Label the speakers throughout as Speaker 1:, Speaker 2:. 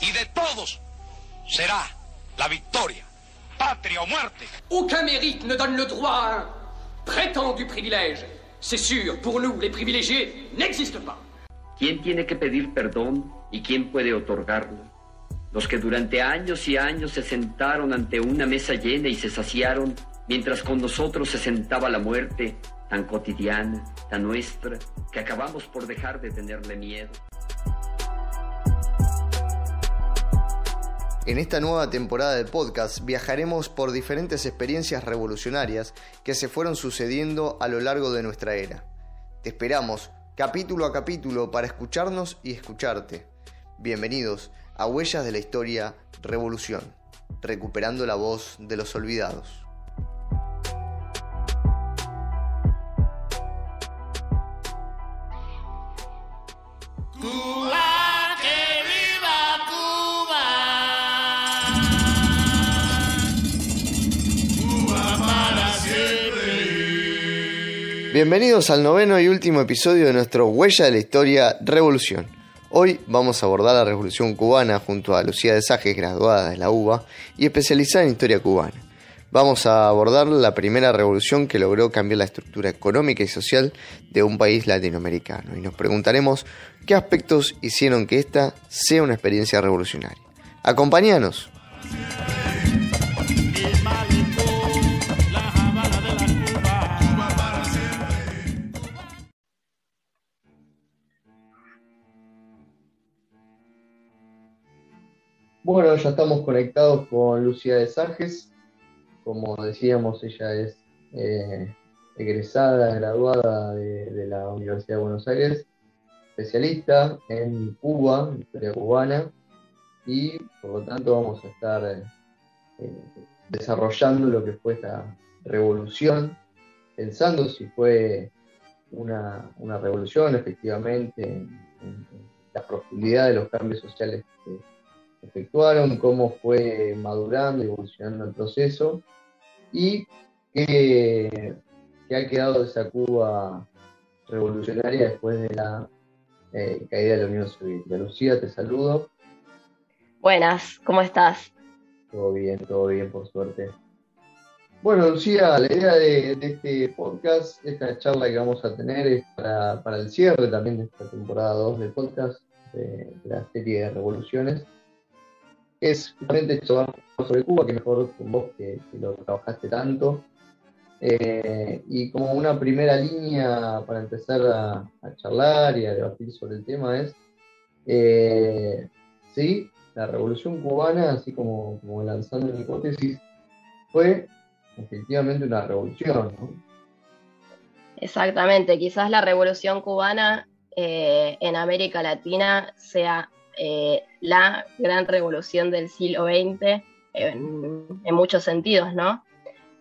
Speaker 1: y de todos será la victoria, patria o muerte.
Speaker 2: Aucun mérite ne donne le droit à un prétendu privilège. C'est sûr, pour nous, les privilégiés n'existent pas.
Speaker 3: ¿Quién tiene que pedir perdón y quién puede otorgarlo? Los que durante años y años se sentaron ante una mesa llena y se saciaron, mientras con nosotros se sentaba la muerte, tan cotidiana, tan nuestra, que acabamos por dejar de tenerle miedo.
Speaker 4: En esta nueva temporada de podcast viajaremos por diferentes experiencias revolucionarias que se fueron sucediendo a lo largo de nuestra era. Te esperamos capítulo a capítulo para escucharnos y escucharte. Bienvenidos a Huellas de la Historia Revolución, recuperando la voz de los olvidados. Bienvenidos al noveno y último episodio de nuestro Huella de la Historia Revolución. Hoy vamos a abordar la Revolución Cubana junto a Lucía de Sajes, graduada de la UBA y especializada en historia cubana. Vamos a abordar la primera revolución que logró cambiar la estructura económica y social de un país latinoamericano y nos preguntaremos qué aspectos hicieron que esta sea una experiencia revolucionaria. Acompáñanos. Bueno, ya estamos conectados con Lucía de Sarges. Como decíamos, ella es eh, egresada, graduada de, la Universidad de Buenos Aires, especialista en Cuba, historia cubana, y por lo tanto vamos a estar eh, desarrollando lo que fue esta revolución, pensando si fue una, revolución efectivamente en, en, la profundidad de los cambios sociales que efectuaron, cómo fue madurando y evolucionando el proceso y qué, ha quedado de esa Cuba revolucionaria después de la eh, caída de la Unión Soviética. Lucía, te saludo.
Speaker 5: Buenas, ¿cómo estás?
Speaker 4: Todo bien, todo bien, por suerte. Bueno, Lucía, la idea de, este podcast, de esta charla que vamos a tener es para, el cierre también de esta temporada 2 del podcast, de la serie de revoluciones es justamente sobre Cuba, que mejor con vos que, lo trabajaste tanto. Eh, y como una primera línea para empezar a, charlar y a debatir sobre el tema es, eh, sí, la revolución cubana, así como, como lanzando una hipótesis, fue efectivamente una revolución.
Speaker 5: Exactamente, quizás la revolución cubana eh, en América Latina sea eh, la gran revolución del siglo XX en, muchos sentidos, ¿no?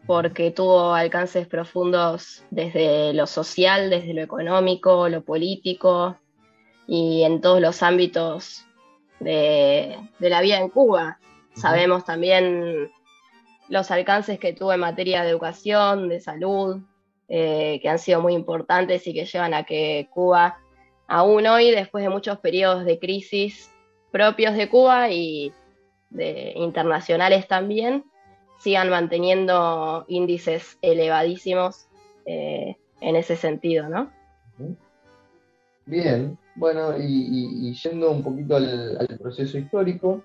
Speaker 5: Porque tuvo alcances profundos desde lo social, desde lo económico, lo político y en todos los ámbitos de, la vida en Cuba. Sabemos también los alcances que tuvo en materia de educación, de salud, eh, que han sido muy importantes y que llevan a que Cuba aún hoy, después de muchos periodos de crisis propios de Cuba y de internacionales también, sigan manteniendo índices elevadísimos eh, en ese sentido, ¿no?
Speaker 4: Bien, bueno, y, yendo un poquito al, proceso histórico,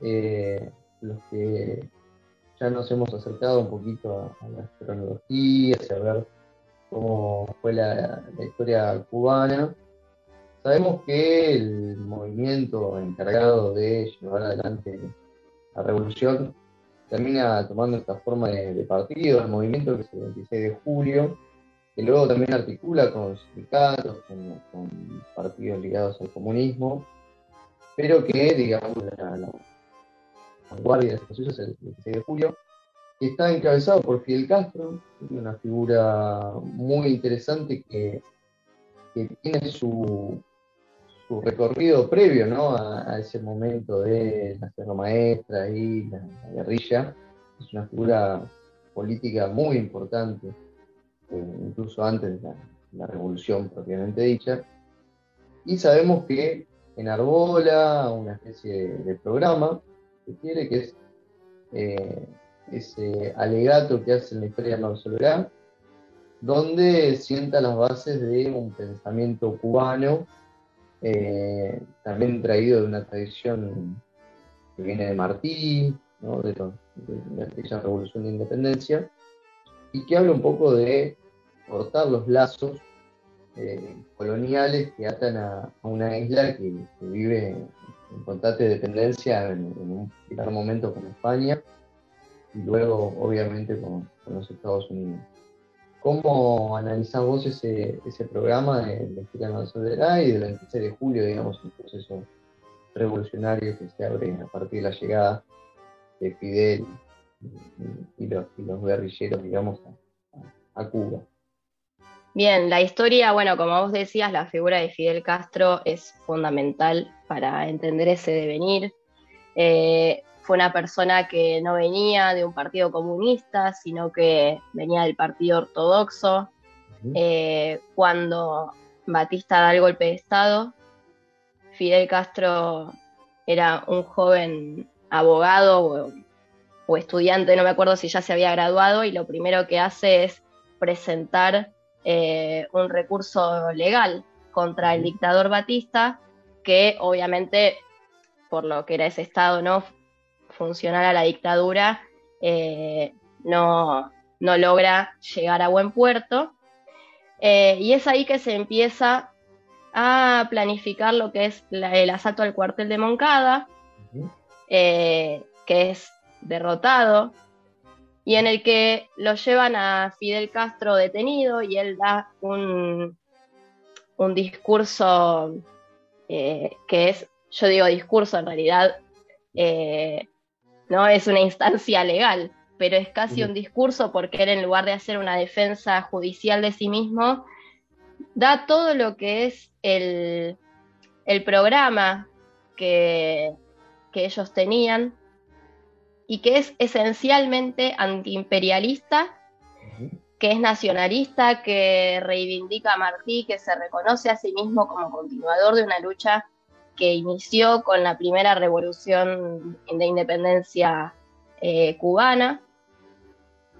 Speaker 4: eh, los que ya nos hemos acercado un poquito a, las cronologías y a ver cómo fue la historia cubana, Sabemos que el movimiento encargado de llevar adelante la revolución termina tomando esta forma de, partido, el movimiento que es el 26 de julio, que luego también articula con sindicatos, con, partidos ligados al comunismo, pero que, digamos, la, vanguardia de este proceso es el 26 de julio, que está encabezado por Fidel Castro, una figura muy interesante que tiene su, su recorrido previo ¿no? a, ese momento de la Sierra Maestra y la, guerrilla. Es una figura política muy importante, eh, incluso antes de la, revolución propiamente dicha. Y sabemos que enarbola una especie de, programa que quiere, que es eh, ese alegato que hace en la historia de donde sienta las bases de un pensamiento cubano, eh, también traído de una tradición que viene de Martí, de, la revolución de independencia, y que habla un poco de cortar los lazos eh, coloniales que atan a, una isla que, vive en constante dependencia en, un primer momento con España y luego obviamente con, los Estados Unidos. ¿Cómo analizás vos ese, programa de la historia nacional y del 26 de julio, digamos, el proceso revolucionario que se abre a partir de la llegada de Fidel y, los, guerrilleros, digamos, a Cuba?
Speaker 5: Bien, la historia, bueno, como vos decías, la figura de Fidel Castro es fundamental para entender ese devenir. Eh, fue una persona que no venía de un partido comunista, sino que venía del partido ortodoxo. Eh, cuando Batista da el golpe de Estado, Fidel Castro era un joven abogado o estudiante, no me acuerdo si ya se había graduado, y lo primero que hace es presentar eh, un recurso legal contra el dictador Batista, que obviamente, por lo que era ese Estado, ¿no? Funcional a la dictadura, eh, no, logra llegar a buen puerto. Eh, y es ahí que se empieza a planificar lo que es el asalto al cuartel de Moncada, que es derrotado y en el que lo llevan a Fidel Castro detenido y él da un, un discurso eh, que es, yo digo discurso en realidad, eh, no es una instancia legal, pero es casi un discurso porque él en lugar de hacer una defensa judicial de sí mismo, da todo lo que es el, el programa que, que ellos tenían y que es esencialmente antiimperialista, que es nacionalista, que reivindica a Martí, que se reconoce a sí mismo como continuador de una lucha que inició con la primera revolución de independencia eh, cubana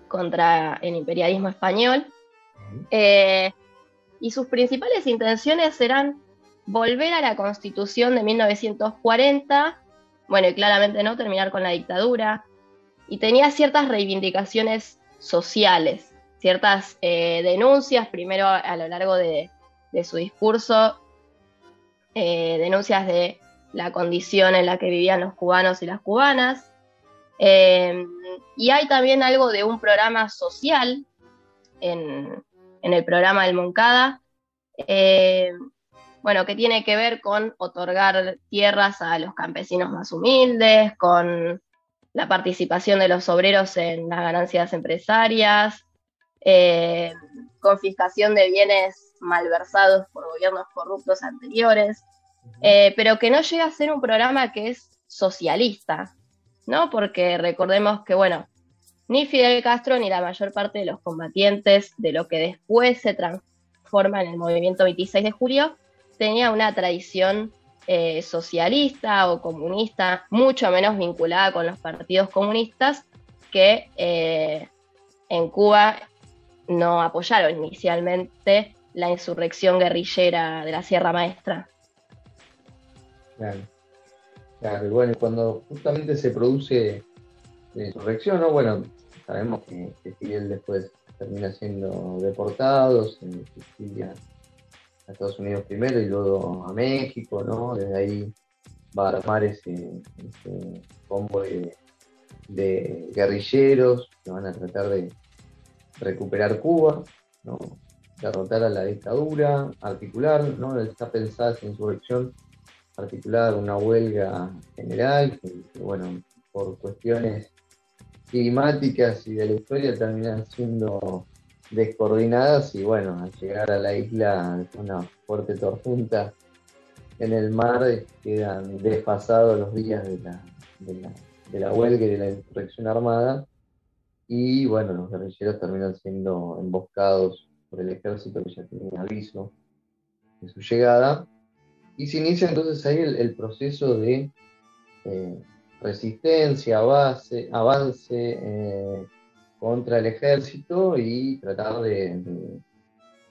Speaker 5: contra el imperialismo español. Eh, y sus principales intenciones eran volver a la constitución de 1940 bueno, y claramente no terminar con la dictadura, y tenía ciertas reivindicaciones sociales, ciertas eh, denuncias, primero a, lo largo de, su discurso, eh, denuncias de la condición en la que vivían los cubanos y las cubanas, eh, y hay también algo de un programa social en, en el programa del Moncada, bueno, que tiene que ver con otorgar tierras a los campesinos más humildes, con la participación de los obreros en las ganancias empresarias, eh, confiscación de bienes malversados por gobiernos corruptos anteriores, eh, pero que no llega a ser un programa que es socialista, ¿no? Porque recordemos que, bueno, ni Fidel Castro ni la mayor parte de los combatientes de lo que después se transforma en el movimiento 26 de julio tenía una tradición eh, socialista o comunista, mucho menos vinculada con los partidos comunistas, que eh, en Cuba no apoyaron inicialmente la insurrección guerrillera de la Sierra Maestra.
Speaker 4: Claro, claro, bueno, cuando justamente se produce la insurrección, ¿no? Bueno, sabemos que, Fidel después termina siendo deportado, se Sicilia a Estados Unidos primero y luego a México, ¿no? Desde ahí va a armar ese, combo de, guerrilleros que van a tratar de recuperar Cuba, ¿no? derrotar a la dictadura, articular, ¿no? está pensada esa insurrección, articular una huelga general, que, bueno, por cuestiones climáticas y de la historia terminan siendo descoordinadas y bueno, al llegar a la isla una fuerte tormenta en el mar quedan desfasados los días de la, de la, huelga y de la insurrección armada. Y bueno, los guerrilleros terminan siendo emboscados por el ejército que ya tenía aviso de su llegada y se inicia entonces ahí el, proceso de eh, resistencia, avance eh, contra el ejército y tratar de,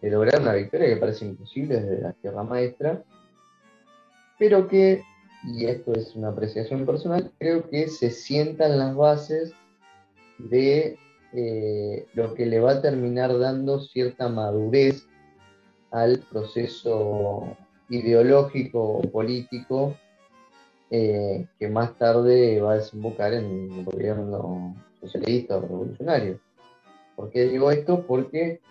Speaker 4: lograr una victoria que parece imposible desde la Tierra Maestra, pero que, y esto es una apreciación personal, creo que se sientan las bases de eh, lo que le va a terminar dando cierta madurez al proceso ideológico o político eh, que más tarde va a desembocar en un gobierno socialista o revolucionario. ¿Por qué digo esto? Porque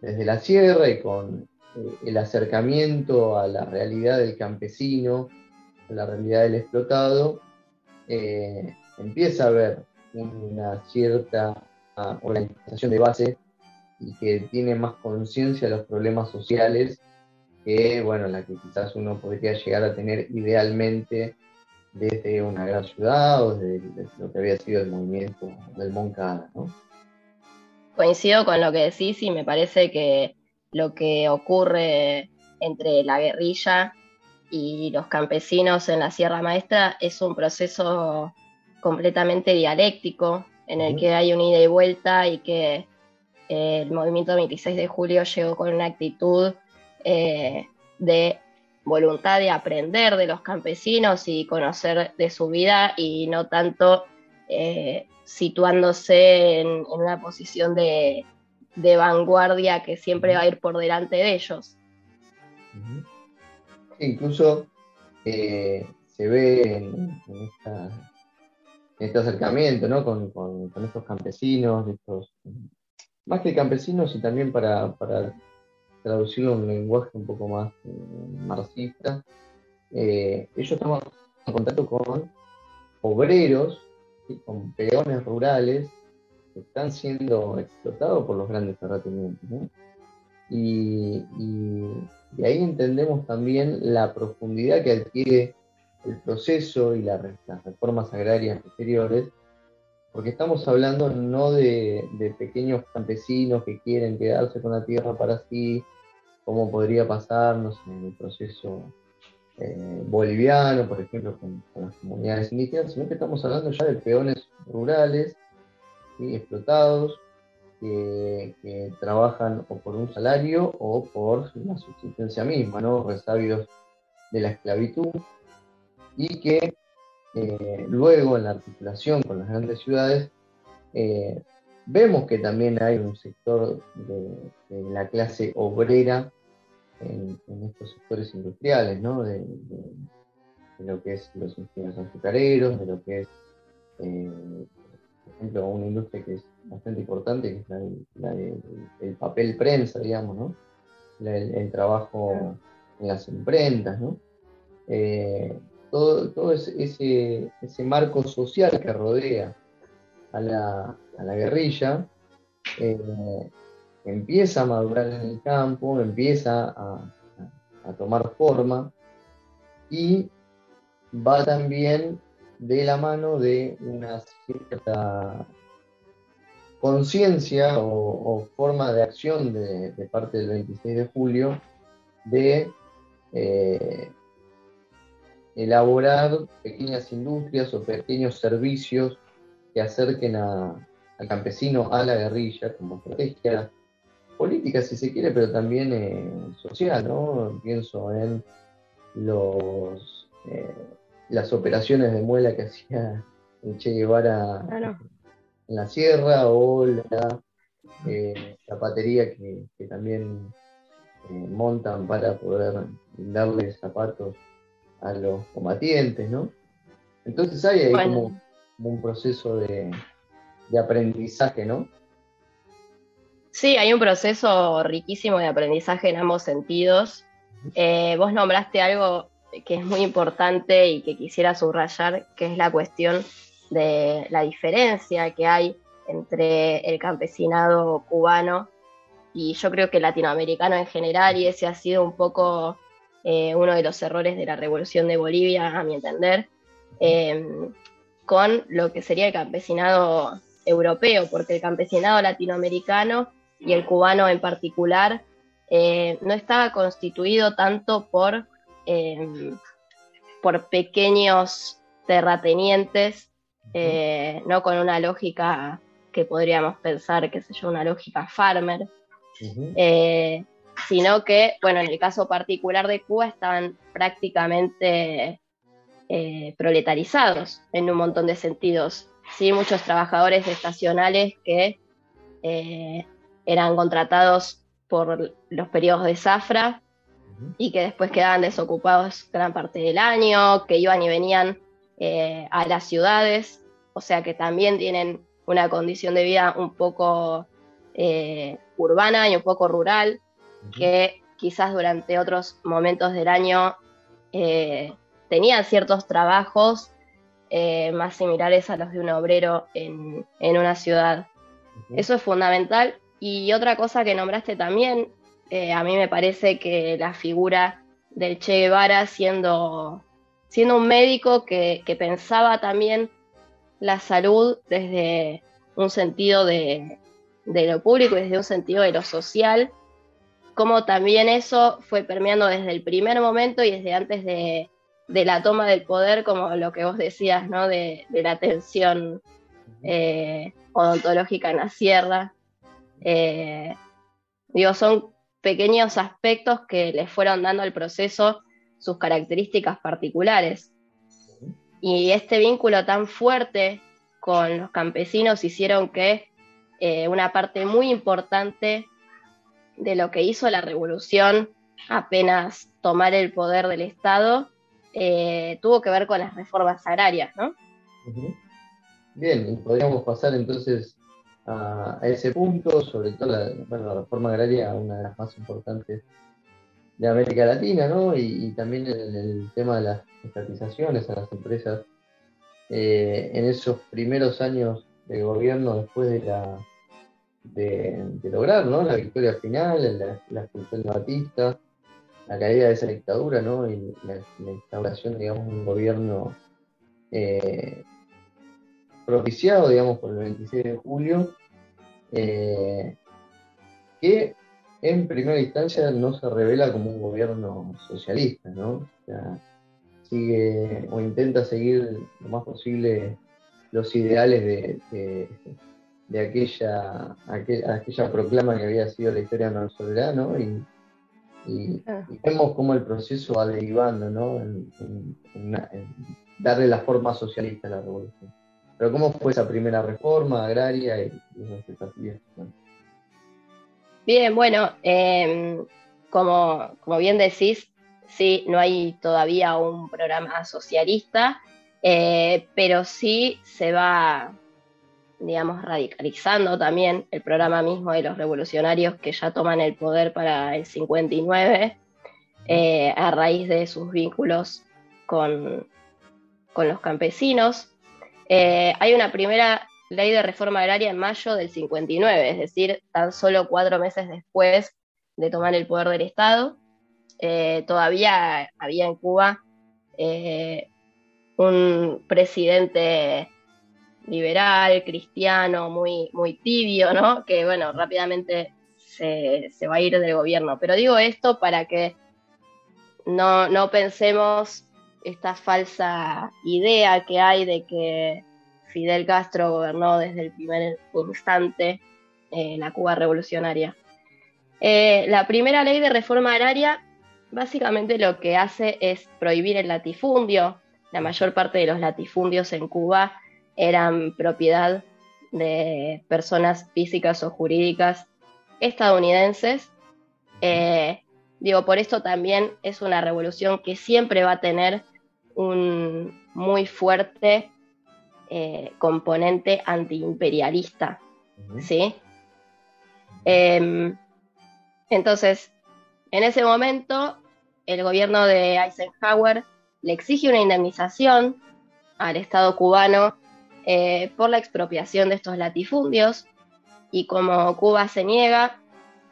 Speaker 4: desde la sierra y con eh, el acercamiento a la realidad del campesino, a la realidad del explotado, eh, empieza a haber una cierta ah, organización de base y que tiene más conciencia de los problemas sociales que, bueno, la que quizás uno podría llegar a tener idealmente desde una gran ciudad o desde, lo que había sido el movimiento del Moncada, ¿no?
Speaker 5: Coincido con lo que decís y me parece que lo que ocurre entre la guerrilla y los campesinos en la Sierra Maestra es un proceso completamente dialéctico en el que hay un ida y vuelta y que eh, el movimiento 26 de julio llegó con una actitud eh, de voluntad de aprender de los campesinos y conocer de su vida y no tanto eh, situándose en, una posición de, vanguardia que siempre va a ir por delante de ellos.
Speaker 4: incluso eh, se ve en, este acercamiento ¿no? con, estos campesinos, estos, más que campesinos y también para, para traducirlo en un lenguaje un poco más eh, marxista, eh, ellos estamos en contacto con obreros, con peones rurales que están siendo explotados por los grandes terratenientes. Y, ahí entendemos también la profundidad que adquiere el proceso y las reformas agrarias posteriores, porque estamos hablando no de, pequeños campesinos que quieren quedarse con la tierra para sí, cómo podría pasarnos en el proceso eh, boliviano, por ejemplo, con, las comunidades indígenas, sino que estamos hablando ya de peones rurales explotados, que, trabajan o por un salario o por la subsistencia misma, ¿no? resabios de la esclavitud, y que eh, luego en la articulación con las grandes ciudades eh, Vemos que también hay un sector de, la clase obrera en, estos sectores industriales, ¿no? De, lo que es los ingenieros azucareros, de lo que es, eh, por ejemplo, una industria que es bastante importante, que es la, del papel prensa, digamos, ¿no? el, trabajo en las imprentas, ¿no? Eh, todo, todo ese, ese marco social que rodea a la, a la guerrilla, eh, empieza a madurar en el campo, empieza a, tomar forma y va también de la mano de una cierta conciencia o, forma de acción de, parte del 26 de julio de eh, elaborar pequeñas industrias o pequeños servicios que acerquen a, al campesino a la guerrilla como estrategia política, si se quiere, pero también eh, social, ¿no? Pienso en los eh, las operaciones de muela que hacía Che Guevara en la sierra o la eh, zapatería que, también montan para poder darle zapatos a los combatientes, ¿no? Entonces hay ahí como un proceso de, de aprendizaje, ¿no?
Speaker 5: Sí, hay un proceso riquísimo de aprendizaje en ambos sentidos. Eh, vos nombraste algo que es muy importante y que quisiera subrayar, que es la cuestión de la diferencia que hay entre el campesinado cubano y yo creo que latinoamericano en general, y ese ha sido un poco eh, uno de los errores de la revolución de Bolivia, a mi entender, eh, con lo que sería el campesinado europeo, porque el campesinado latinoamericano y el cubano en particular eh, no estaba constituido tanto por em, por pequeños terratenientes, eh, no con una lógica que podríamos pensar, que sé yo, una lógica farmer, eh, sino que, bueno, en el caso particular de Cuba estaban prácticamente eh, proletarizados en un montón de sentidos. Sí, muchos trabajadores estacionales que eran contratados por los periodos de zafra y que después quedaban desocupados gran parte del año, que iban y venían eh, a las ciudades, o sea que también tienen una condición de vida un poco eh, urbana y un poco rural, que quizás durante otros momentos del año eh, tenían ciertos trabajos más similares a los de un obrero en, en una ciudad. Eso es fundamental. Y otra cosa que nombraste también eh, a mí me parece que la figura del Che Guevara siendo, siendo un médico que, pensaba también la salud desde un sentido de, lo público y desde un sentido de lo social, como también eso fue permeando desde el primer momento y desde antes de, la toma del poder, como lo que vos decías, ¿no? De, la tensión eh, odontológica en la sierra. Eh, digo, son pequeños aspectos que le fueron dando al proceso sus características particulares. Y este vínculo tan fuerte con los campesinos hicieron que eh, una parte muy importante de lo que hizo la revolución apenas tomar el poder del Estado eh, tuvo que ver con las reformas agrarias, ¿no?
Speaker 4: Bien, podríamos pasar entonces a, ese punto, sobre todo la, reforma agraria, una de las más importantes de América Latina, ¿no? Y, también el, el, tema de las estatizaciones a las empresas eh, en esos primeros años de gobierno después de la de, lograr ¿no? la victoria final, la, la expulsión de Batista, la caída de esa dictadura, ¿no? Y la, instauración, digamos, de un gobierno eh, propiciado, digamos, por el 26 de julio, eh, que en primera instancia no se revela como un gobierno socialista, ¿no? O sea, sigue o intenta seguir lo más posible los ideales de, de, aquella, aquella, proclama que había sido la historia de Soberano y, y, ah. y, vemos cómo el proceso va derivando, ¿no? En, en darle la forma socialista a la revolución. Pero ¿cómo fue esa primera reforma agraria y,
Speaker 5: Bien, bueno, em, como, como, bien decís, sí, no hay todavía un programa socialista, eh, pero sí se va, digamos, radicalizando también el programa mismo de los revolucionarios que ya toman el poder para el 59, eh, a raíz de sus vínculos con, con los campesinos. Eh, hay una primera ley de reforma agraria en mayo del 59, es decir, tan solo cuatro meses después de tomar el poder del Estado. Eh, todavía había en Cuba un presidente liberal, cristiano, muy, muy tibio, ¿no? Que bueno, rápidamente se, se, va a ir del gobierno. Pero digo esto para que no, no pensemos esta falsa idea que hay de que Fidel Castro gobernó desde el primer instante en la Cuba revolucionaria. Eh, la primera ley de reforma agraria básicamente lo que hace es prohibir el latifundio. La mayor parte de los latifundios en Cuba eran propiedad de personas físicas o jurídicas estadounidenses. Eh, digo, por esto también es una revolución que siempre va a tener un muy fuerte eh, componente antiimperialista, ¿sí? Em, entonces, en ese momento, el gobierno de Eisenhower le exige una indemnización al Estado cubano eh, por la expropiación de estos latifundios y como Cuba se niega,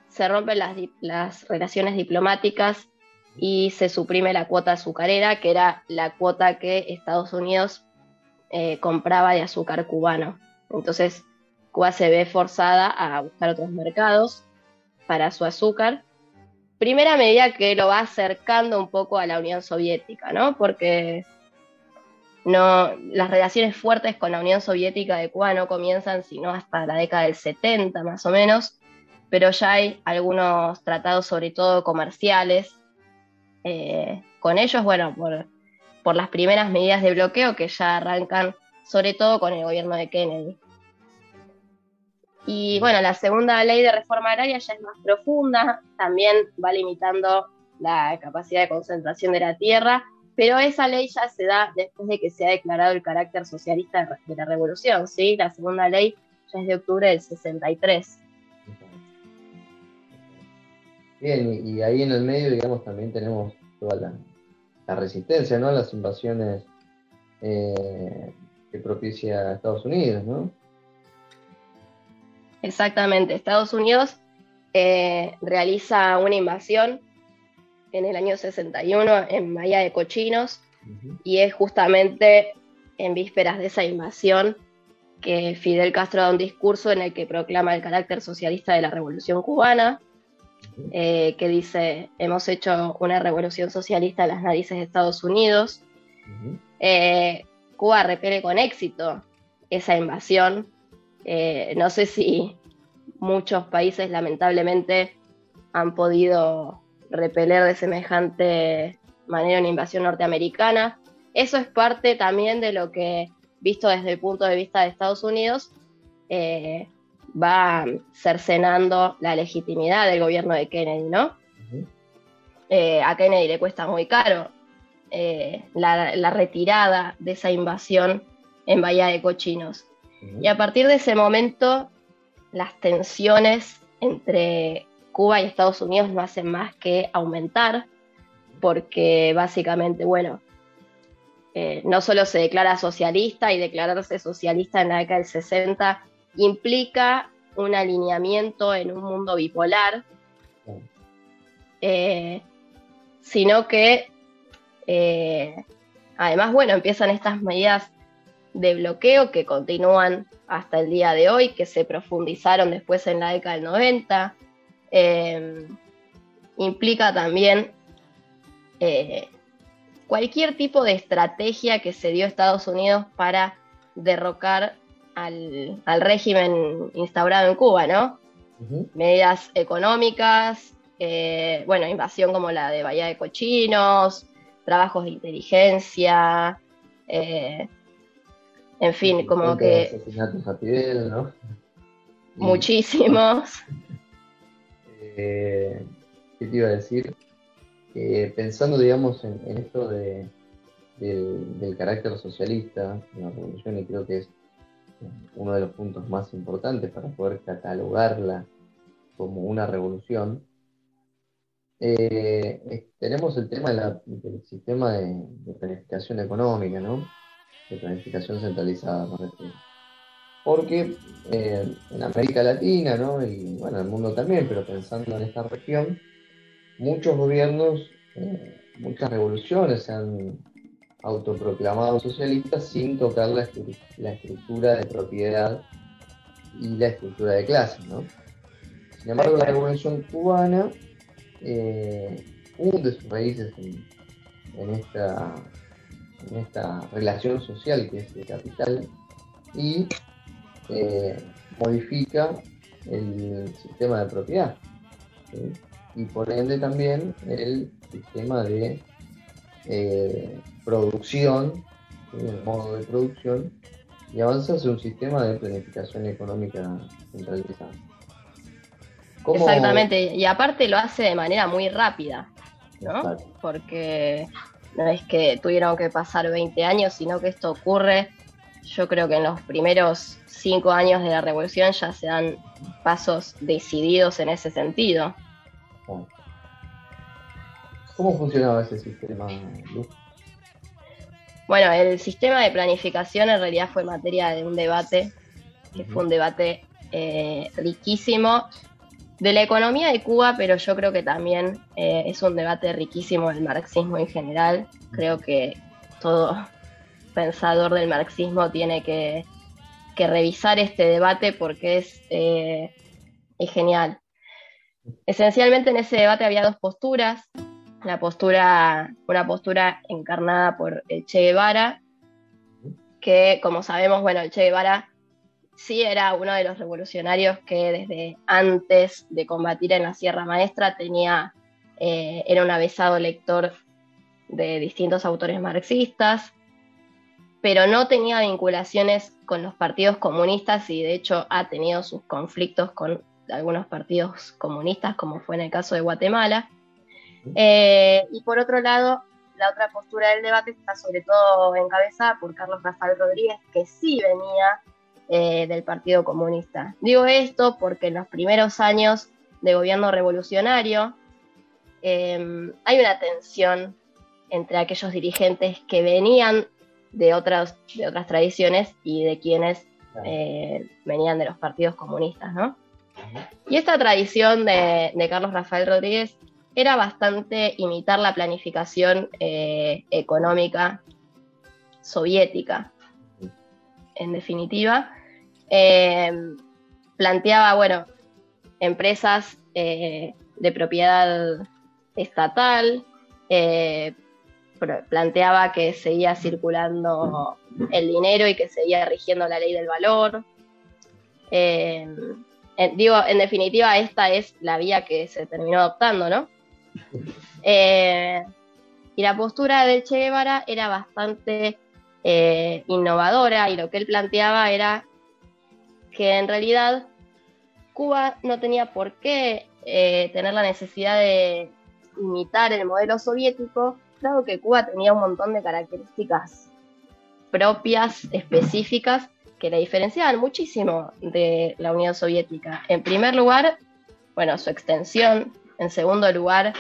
Speaker 5: se rompen las, relaciones diplomáticas y se suprime la cuota azucarera, que era la cuota que Estados Unidos eh, compraba de azúcar cubano. Entonces, Cuba se ve forzada a buscar otros mercados para su azúcar. primera medida que lo va acercando un poco a la Unión Soviética, ¿no? Porque no, las relaciones fuertes con la Unión Soviética de Cuba no comienzan sino hasta la década del 70 más o menos, pero ya hay algunos tratados, sobre todo comerciales, eh, con ellos, bueno, por, por las primeras medidas de bloqueo que ya arrancan, sobre todo con el gobierno de Kennedy. Y bueno, la segunda ley de reforma agraria ya es más profunda, también va limitando la capacidad de concentración de la tierra pero esa ley ya se da después de que se ha declarado el carácter socialista de la revolución, ¿sí? La segunda ley ya es de octubre del 63.
Speaker 4: Bien, y ahí en el medio, digamos, también tenemos toda la, resistencia, ¿no? Las invasiones eh, que propicia Estados Unidos, ¿no?
Speaker 5: Exactamente, Estados Unidos eh, realiza una invasión en el año 61 en Bahía de Cochinos y es justamente en vísperas de esa invasión que Fidel Castro da un discurso en el que proclama el carácter socialista de la revolución cubana, eh, que dice, hemos hecho una revolución socialista a las narices de Estados Unidos. Eh, Cuba repele con éxito esa invasión. Eh, no sé si muchos países lamentablemente han podido repeler de semejante manera una invasión norteamericana. Eso es parte también de lo que, visto desde el punto de vista de Estados Unidos, eh, va cercenando la legitimidad del gobierno de Kennedy, ¿no? Eh, a Kennedy le cuesta muy caro eh, la, retirada de esa invasión en Bahía de Cochinos. Y a partir de ese momento, las tensiones entre Cuba y Estados Unidos no hacen más que aumentar, porque básicamente, bueno, eh, no solo se declara socialista y declararse socialista en la década del 60 implica un alineamiento en un mundo bipolar, eh, sino que eh, además, bueno, empiezan estas medidas de bloqueo que continúan hasta el día de hoy, que se profundizaron después en la década del 90, Em, implica también eh, cualquier tipo de estrategia que se dio Estados Unidos para derrocar al, régimen instaurado en Cuba, ¿no? Medidas económicas, eh, bueno, invasión como la de Bahía de Cochinos, trabajos de inteligencia, eh, en fin, como que... Muchísimos.
Speaker 4: Eh, ¿qué te iba a decir? pensando, digamos, en, esto de, del, carácter socialista de la revolución, y creo que es uno de los puntos más importantes para poder catalogarla como una revolución, eh, tenemos el tema del sistema de, planificación económica, ¿no? De planificación centralizada, porque eh, en América Latina, ¿no? y bueno, en el mundo también, pero pensando en esta región, muchos gobiernos, eh, muchas revoluciones se han autoproclamado socialistas sin tocar la, estructura de propiedad y la estructura de clase. ¿no? Sin embargo, la revolución cubana eh, hunde sus raíces en, esta, en esta relación social que es el capital y eh, modifica el sistema de propiedad y por ende también el sistema de eh, producción, el modo de producción y avanza hacia un sistema de planificación económica centralizada.
Speaker 5: Exactamente, y aparte lo hace de manera muy rápida, ¿no? Porque no es que tuvieron que pasar 20 años, sino que esto ocurre, yo creo que en los primeros cinco años de la revolución ya se dan pasos decididos en ese sentido.
Speaker 4: ¿Cómo funcionaba ese sistema,
Speaker 5: Bueno, el sistema de planificación en realidad fue materia de un debate, que fue un debate eh, riquísimo de la economía de Cuba, pero yo creo que también eh, es un debate riquísimo del marxismo en general. Creo que todo pensador del marxismo tiene que que revisar este debate porque es, eh, es genial. Esencialmente en ese debate había dos posturas, postura, una postura encarnada por el Che Guevara, que como sabemos, bueno, el Che Guevara sí era uno de los revolucionarios que desde antes de combatir en la Sierra Maestra tenía, eh, era un avesado lector de distintos autores marxistas, pero no tenía vinculaciones con los partidos comunistas y de hecho ha tenido sus conflictos con algunos partidos comunistas, como fue en el caso de Guatemala. Eh, y por otro lado, la otra postura del debate está sobre todo encabezada por Carlos Rafael Rodríguez, que sí venía eh, del Partido Comunista. Digo esto porque en los primeros años de gobierno revolucionario em, hay una tensión entre aquellos dirigentes que venían de otras, de otras tradiciones y de quienes eh, venían de los partidos comunistas, ¿no? Y esta tradición de, Carlos Rafael Rodríguez era bastante imitar la planificación eh, económica soviética, en definitiva. Eh, planteaba, bueno, empresas de propiedad estatal, planteaba que seguía circulando el dinero y que seguía rigiendo la ley del valor. Eh, digo, en definitiva, esta es la vía que se terminó adoptando, ¿no? Eh, y la postura de Che Guevara era bastante eh, innovadora y lo que él planteaba era que en realidad Cuba no tenía por qué tener la necesidad de imitar el modelo soviético, que Cuba tenía un montón de características propias, específicas, que la diferenciaban muchísimo de la Unión Soviética. En primer lugar, bueno, su extensión. En segundo lugar,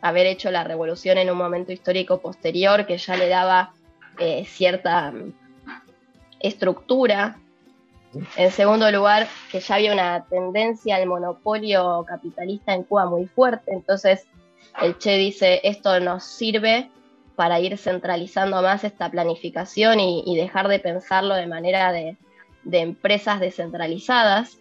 Speaker 5: haber hecho la revolución en un momento histórico posterior que ya le daba eh, cierta mm, estructura. En segundo lugar, que ya había una tendencia al monopolio capitalista en Cuba muy fuerte. Entonces, el Che dice, esto nos sirve para ir centralizando más esta planificación y, dejar de pensarlo de manera de, empresas descentralizadas.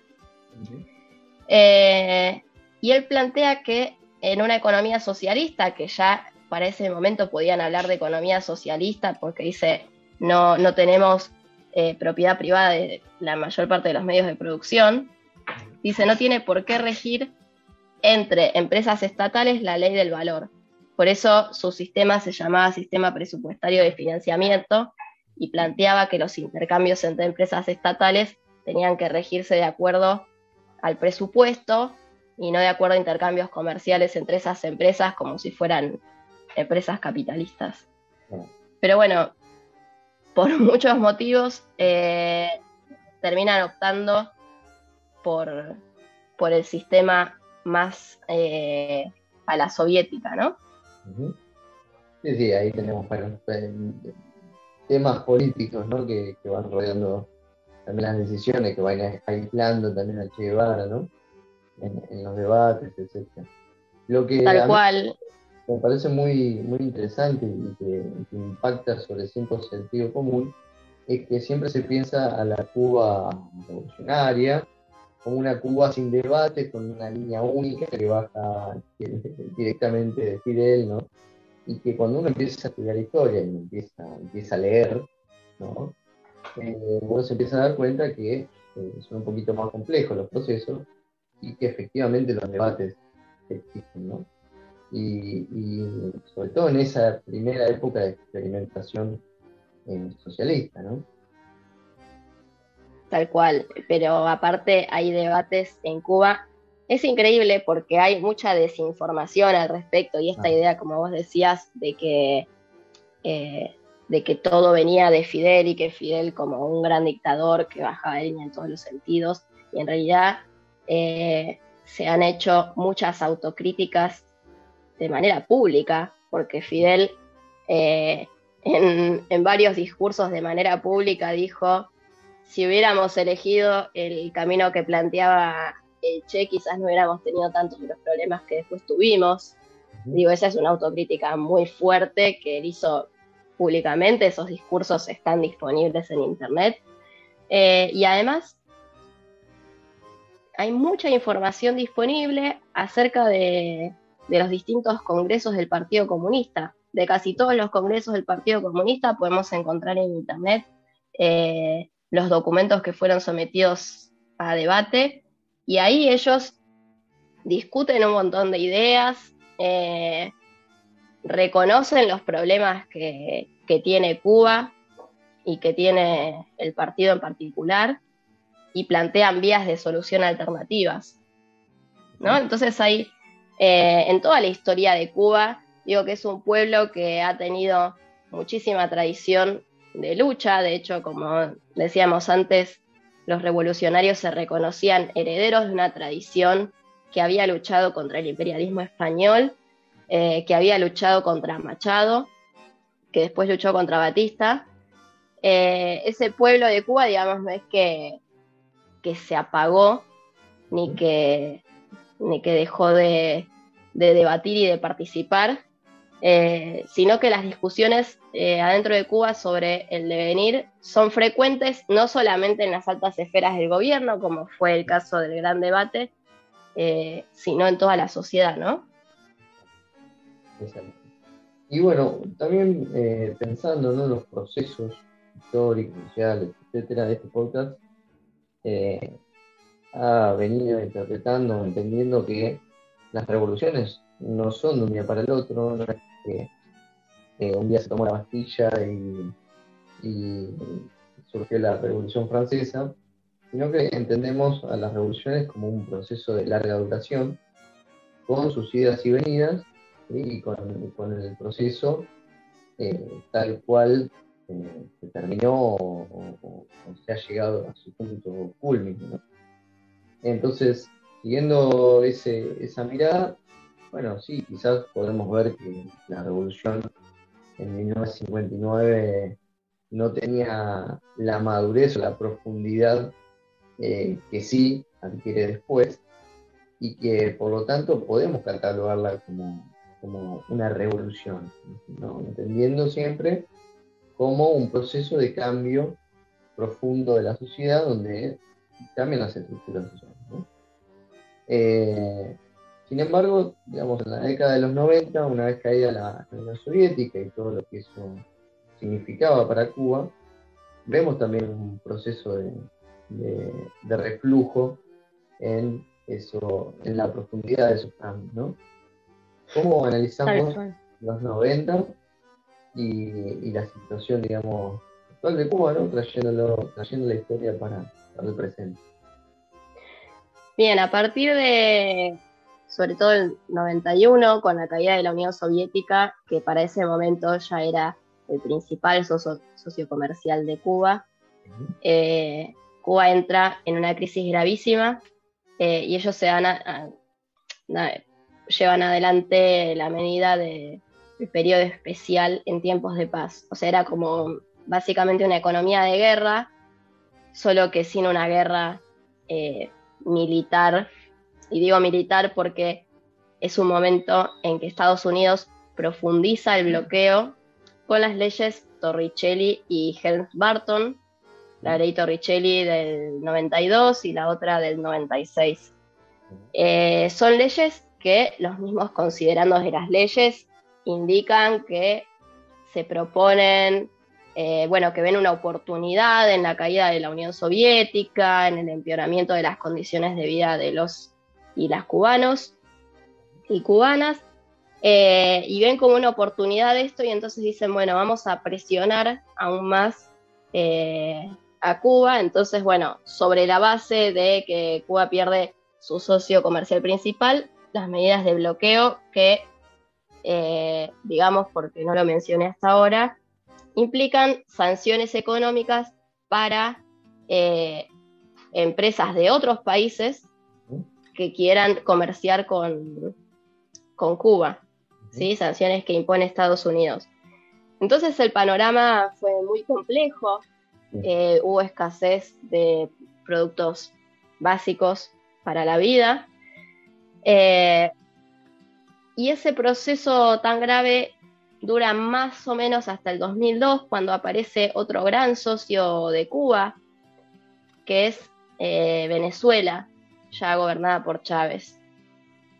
Speaker 5: Eh, y él plantea que en una economía socialista, que ya para ese momento podían hablar de economía socialista, porque dice, no, no tenemos eh, propiedad privada de la mayor parte de los medios de producción, dice, no tiene por qué regir entre empresas estatales la ley del valor. Por eso su sistema se llamaba Sistema Presupuestario de Financiamiento y planteaba que los intercambios entre empresas estatales tenían que regirse de acuerdo al presupuesto y no de acuerdo a intercambios comerciales entre esas empresas como si fueran empresas capitalistas. Pero bueno, por muchos motivos eh, terminan optando por, por el sistema más eh, a la soviética, ¿no?
Speaker 4: Sí, sí, ahí tenemos temas políticos ¿no? que, van rodeando también las decisiones, que van aislando también a Che Guevara, ¿no? En, los debates, etc.
Speaker 5: Lo que Tal cual.
Speaker 4: Me parece muy, muy interesante y que, que impacta sobre cierto sentido común es que siempre se piensa a la Cuba revolucionaria, como una Cuba sin debate, con una línea única que baja directamente de Fidel, ¿no? Y que cuando uno empieza a estudiar historia y empieza, empieza a leer, ¿no? Eh, uno se empieza a dar cuenta que eh, son un poquito más complejos los procesos y que efectivamente los debates existen, ¿no? Y, sobre todo en esa primera época de experimentación eh, socialista, ¿no?
Speaker 5: Tal cual, pero aparte hay debates en Cuba. Es increíble porque hay mucha desinformación al respecto y esta ah. idea, como vos decías, de que, eh, de que todo venía de Fidel y que Fidel como un gran dictador que bajaba línea en todos los sentidos. Y en realidad eh, se han hecho muchas autocríticas de manera pública, porque Fidel eh, en, en varios discursos de manera pública dijo si hubiéramos elegido el camino que planteaba el Che, quizás no hubiéramos tenido tantos los problemas que después tuvimos. Digo, esa es una autocrítica muy fuerte que él hizo públicamente, esos discursos están disponibles en Internet. Eh, y además, hay mucha información disponible acerca de, los distintos congresos del Partido Comunista. De casi todos los congresos del Partido Comunista podemos encontrar en Internet eh, los documentos que fueron sometidos a debate y ahí ellos discuten un montón de ideas, eh, reconocen los problemas que, tiene Cuba y que tiene el partido en particular y plantean vías de solución alternativas. ¿no? Entonces hay, eh, en toda la historia de Cuba, digo que es un pueblo que ha tenido muchísima tradición de lucha, de hecho, como decíamos antes, los revolucionarios se reconocían herederos de una tradición que había luchado contra el imperialismo español eh, que había luchado contra Machado, que después luchó contra Batista. Eh, ese pueblo de Cuba, digamos, no es que, se apagó, ni que, ni que dejó de, debatir y de participar, eh, sino que las discusiones adentro de Cuba sobre el devenir son frecuentes no solamente en las altas esferas del gobierno, como fue el caso del gran debate, sino en toda la sociedad, ¿no?
Speaker 4: Y bueno, también eh, pensando en los procesos históricos, sociales, etcétera, de este podcast, eh, ha venido interpretando, entendiendo que las revoluciones no son de un día para el otro, no es eh, un día se tomó la Bastilla y, surgió la Revolución Francesa, sino que entendemos a las revoluciones como un proceso de larga duración, con sus idas y venidas, y con, el proceso eh, tal cual eh, se terminó o, se ha llegado a su punto culmine. Entonces, siguiendo esa mirada, bueno, sí, quizás podemos ver que la revolución en 1959 no tenía la madurez o la profundidad eh, que sí adquiere después y que por lo tanto podemos catalogarla como, como una revolución, entendiendo siempre como un proceso de cambio profundo de la sociedad donde cambian las estructuras sociales. Eh, sin embargo, digamos, en la década de los 90, una vez caída la Unión Soviética y todo lo que eso significaba para Cuba, vemos también un proceso de, de reflujo en eso, en la profundidad de esos cambios, ¿no? ¿Cómo analizamos los 90 y, la situación, digamos, actual de Cuba, ¿no? Trayéndolo, trayendo la historia para, el presente.
Speaker 5: Bien, a partir de, sobre todo el 91, con la caída de la Unión Soviética, que para ese momento ya era el principal socio, comercial de Cuba, eh, Cuba entra en una crisis gravísima eh, y ellos se dan a, llevan adelante la medida de periodo especial en tiempos de paz. O sea, era como básicamente una economía de guerra, solo que sin una guerra eh, militar. Y digo militar porque es un momento en que Estados Unidos profundiza el bloqueo con las leyes Torricelli y Helms-Barton, la ley Torricelli del 92 y la otra del 96. Eh, son leyes que los mismos considerandos de las leyes indican que se proponen, eh, bueno, que ven una oportunidad en la caída de la Unión Soviética, en el empeoramiento de las condiciones de vida de los y las cubanos y cubanas, eh, y ven como una oportunidad esto y entonces dicen, bueno, vamos a presionar aún más eh, a Cuba, entonces, bueno, sobre la base de que Cuba pierde su socio comercial principal, las medidas de bloqueo que, eh, digamos, porque no lo mencioné hasta ahora, implican sanciones económicas para empresas de otros países que quieran comerciar con, con Cuba, ¿sí? sanciones que impone Estados Unidos. Entonces el panorama fue muy complejo, eh, hubo escasez de productos básicos para la vida, eh, y ese proceso tan grave dura más o menos hasta el 2002, cuando aparece otro gran socio de Cuba, que es eh, Venezuela. Ya gobernada por Chávez.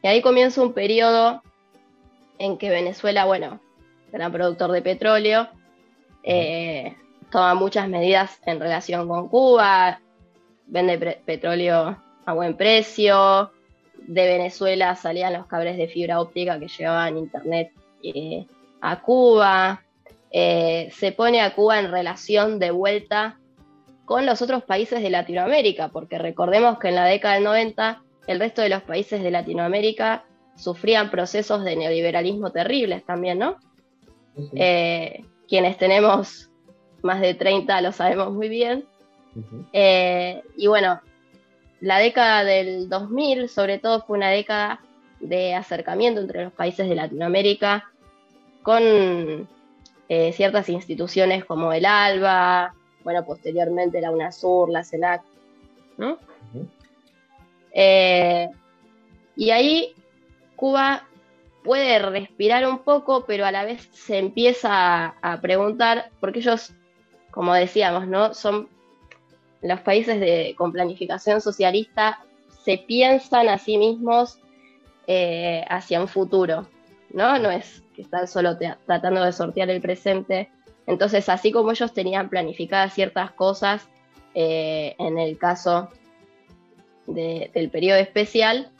Speaker 5: Y ahí comienza un periodo en que Venezuela, bueno, gran productor de petróleo, eh, toma muchas medidas en relación con Cuba, vende petróleo a buen precio, de Venezuela salían los cables de fibra óptica que llevaban internet eh, a Cuba, eh, se pone a Cuba en relación de vuelta con los otros países de Latinoamérica, porque recordemos que en la década del 90 el resto de los países de Latinoamérica sufrían procesos de neoliberalismo terribles también, ¿no? Eh, quienes tenemos más de 30 lo sabemos muy bien. Eh, y bueno, la década del 2000 sobre todo fue una década de acercamiento entre los países de Latinoamérica con eh, ciertas instituciones como el ALBA, bueno, posteriormente la UNASUR, la CELAC, ¿no? y ahí Cuba puede respirar un poco, pero a la vez se empieza a, preguntar, porque ellos, como decíamos, ¿no? Son los países de, con planificación socialista, se piensan a sí mismos eh, hacia un futuro, ¿no? No es que están solo tratando de sortear el presente. Entonces, así como ellos tenían planificadas ciertas cosas, eh, en el caso del periodo especial,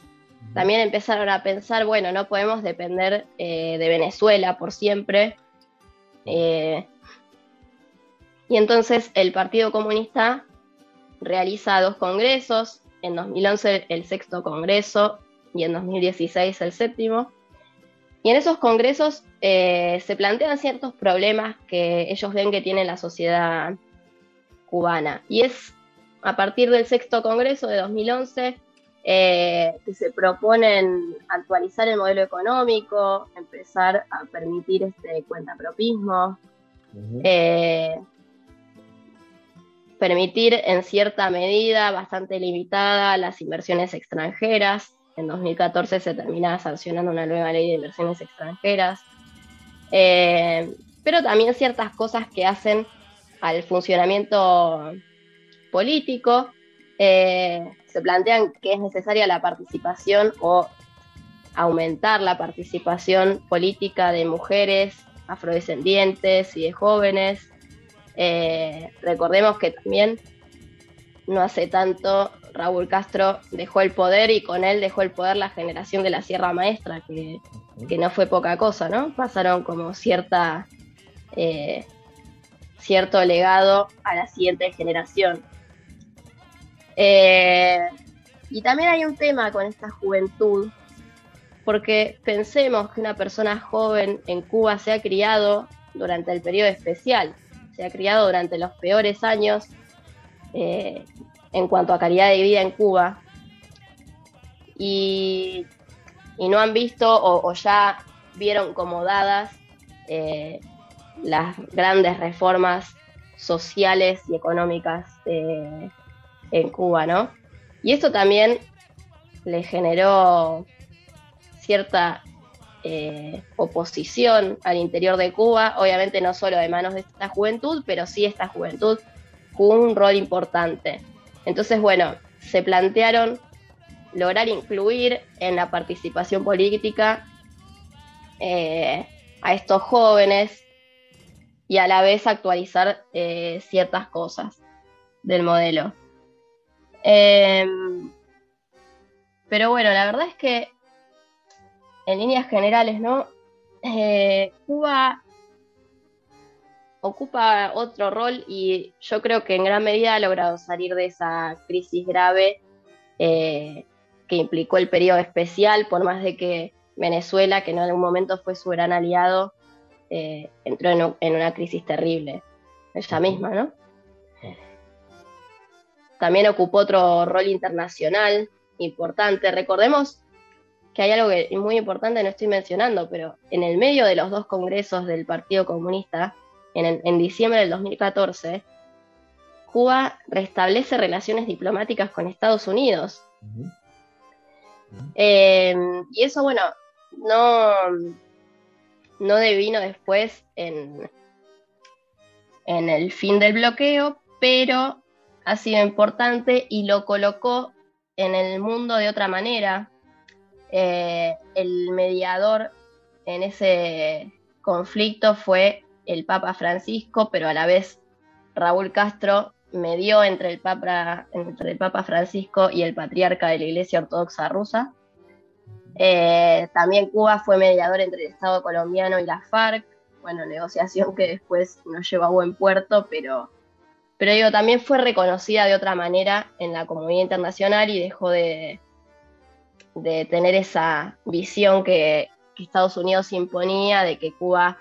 Speaker 5: también empezaron a pensar, bueno, no podemos depender eh, de Venezuela por siempre. Eh, y entonces el Partido Comunista realiza dos congresos, en 2011 el sexto congreso y en 2016 el séptimo. Y en esos congresos eh, se plantean ciertos problemas que ellos ven que tiene la sociedad cubana. Y es a partir del sexto congreso de 2011 eh, que se proponen actualizar el modelo económico, empezar a permitir este cuentapropismo, eh, permitir en cierta medida, bastante limitada, las inversiones extranjeras. En 2014 se termina sancionando una nueva ley de inversiones extranjeras. Eh, pero también ciertas cosas que hacen al funcionamiento político, eh, se plantean que es necesaria la participación o aumentar la participación política de mujeres, afrodescendientes y de jóvenes. Eh, recordemos que también no hace tanto Raúl Castro dejó el poder y con él dejó el poder la generación de la Sierra Maestra, que, no fue poca cosa, ¿no? Pasaron como cierta, eh, cierto legado a la siguiente generación. Eh, y también hay un tema con esta juventud, porque pensemos que una persona joven en Cuba se ha criado durante el periodo especial, se ha criado durante los peores años eh, en cuanto a calidad de vida en Cuba, y, no han visto o, ya vieron como dadas eh, las grandes reformas sociales y económicas en Cuba, ¿no? Y esto también le generó cierta eh, oposición al interior de Cuba, obviamente no solo de manos de esta juventud, pero sí esta juventud jugó un rol importante. Entonces, bueno, se plantearon lograr incluir en la participación política eh, a estos jóvenes y a la vez actualizar eh, ciertas cosas del modelo. Em, pero bueno, la verdad es que en líneas generales, ¿no? Eh, Cuba ocupa otro rol y yo creo que en gran medida ha logrado salir de esa crisis grave eh, que implicó el periodo especial, por más de que Venezuela, que en algún momento fue su gran aliado, eh, entró en, en, una crisis terrible, ella misma, ¿no? También ocupó otro rol internacional importante. Recordemos que hay algo que muy importante, no estoy mencionando, pero en el medio de los dos congresos del Partido Comunista, en, diciembre del 2014, Cuba restablece relaciones diplomáticas con Estados Unidos. Eh, y eso, bueno, no, no devino después en, en el fin del bloqueo, pero ha sido importante y lo colocó en el mundo de otra manera. Eh, el mediador en ese conflicto fue el Papa Francisco, pero a la vez Raúl Castro medió entre el Papa, entre el Papa Francisco y el patriarca de la Iglesia Ortodoxa rusa. Eh, también Cuba fue mediador entre el Estado colombiano y la FARC, bueno, negociación que después nos llevó a buen puerto, pero, pero digo, también fue reconocida de otra manera en la comunidad internacional y dejó de, de tener esa visión que Estados Unidos imponía de que Cuba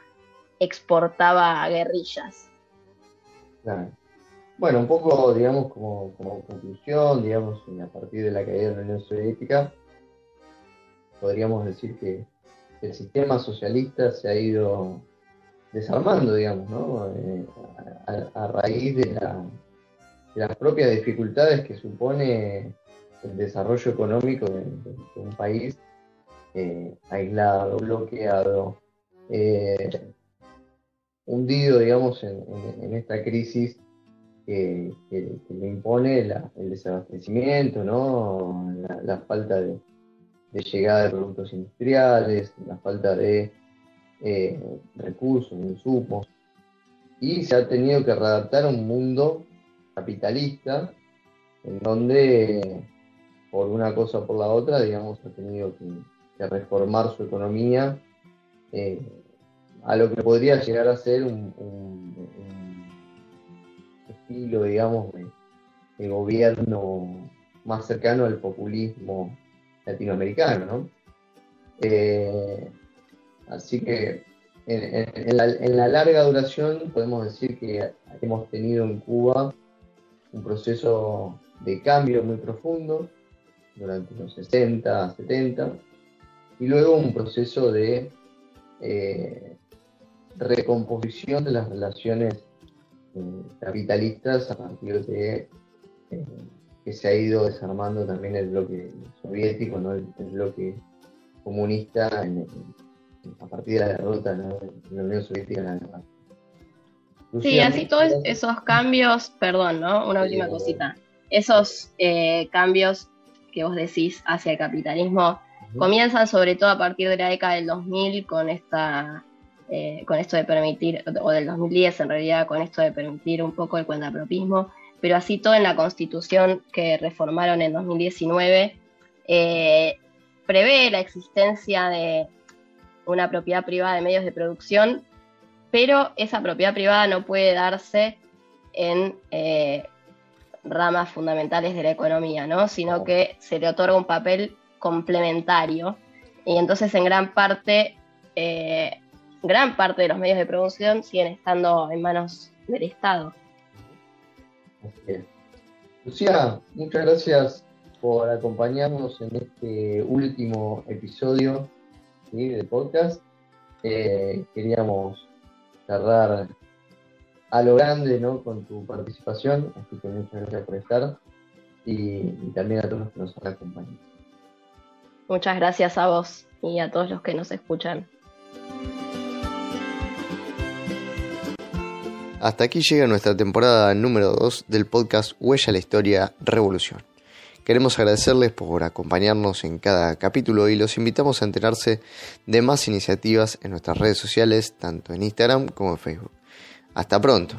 Speaker 5: exportaba guerrillas.
Speaker 4: Claro. Bueno, un poco, digamos, como, como conclusión, digamos, a partir de la caída de la Unión Soviética, podríamos decir que el sistema socialista se ha ido desarmando, digamos, ¿no? Eh, a, raíz de, las propias dificultades que supone el desarrollo económico de, un país eh, aislado, bloqueado, eh, hundido, digamos, en, esta crisis que, le impone el desabastecimiento, ¿no? la falta de, llegada de productos industriales, la falta de eh, recursos, insumos, y se ha tenido que readaptar a un mundo capitalista en donde por una cosa o por la otra, digamos, ha tenido que, reformar su economía eh, a lo que podría llegar a ser un, estilo, digamos, de gobierno más cercano al populismo latinoamericano, ¿no? Eh, así que en, la, larga duración podemos decir que hemos tenido en Cuba un proceso de cambio muy profundo durante los 60, 70, y luego un proceso de eh, recomposición de las relaciones eh, capitalistas a partir de que se ha ido desarmando también el bloque soviético, ¿no? el, bloque comunista a partir de la derrota de la Unión Soviética en la guerra.
Speaker 5: sí, así todos esos cambios, perdón, ¿no? Una última cosita. Esos eh, cambios que vos decís hacia el capitalismo comienzan sobre todo a partir de la década del 2000 con esta eh, con esto de permitir, o del 2010 en realidad, con esto de permitir un poco el cuentapropismo pero así todo en la constitución que reformaron en 2019 eh, prevé la existencia de una propiedad privada de medios de producción, pero esa propiedad privada no puede darse en eh, ramas fundamentales de la economía, ¿no? sino que se le otorga un papel complementario y entonces en gran parte, eh, gran parte de los medios de producción siguen estando en manos del Estado.
Speaker 4: Lucía, muchas gracias por acompañarnos en este último episodio del podcast. Eh, queríamos cerrar a lo grande ¿no? con tu participación, así que muchas gracias por estar y, y también a todos los que nos han acompañado.
Speaker 5: Muchas gracias a vos y a todos los que nos escuchan.
Speaker 6: Hasta aquí llega nuestra temporada número 2 del podcast Huella la Historia Revolución. Queremos agradecerles por acompañarnos en cada capítulo y los invitamos a enterarse de más iniciativas en nuestras redes sociales, tanto en Instagram como en Facebook. Hasta pronto.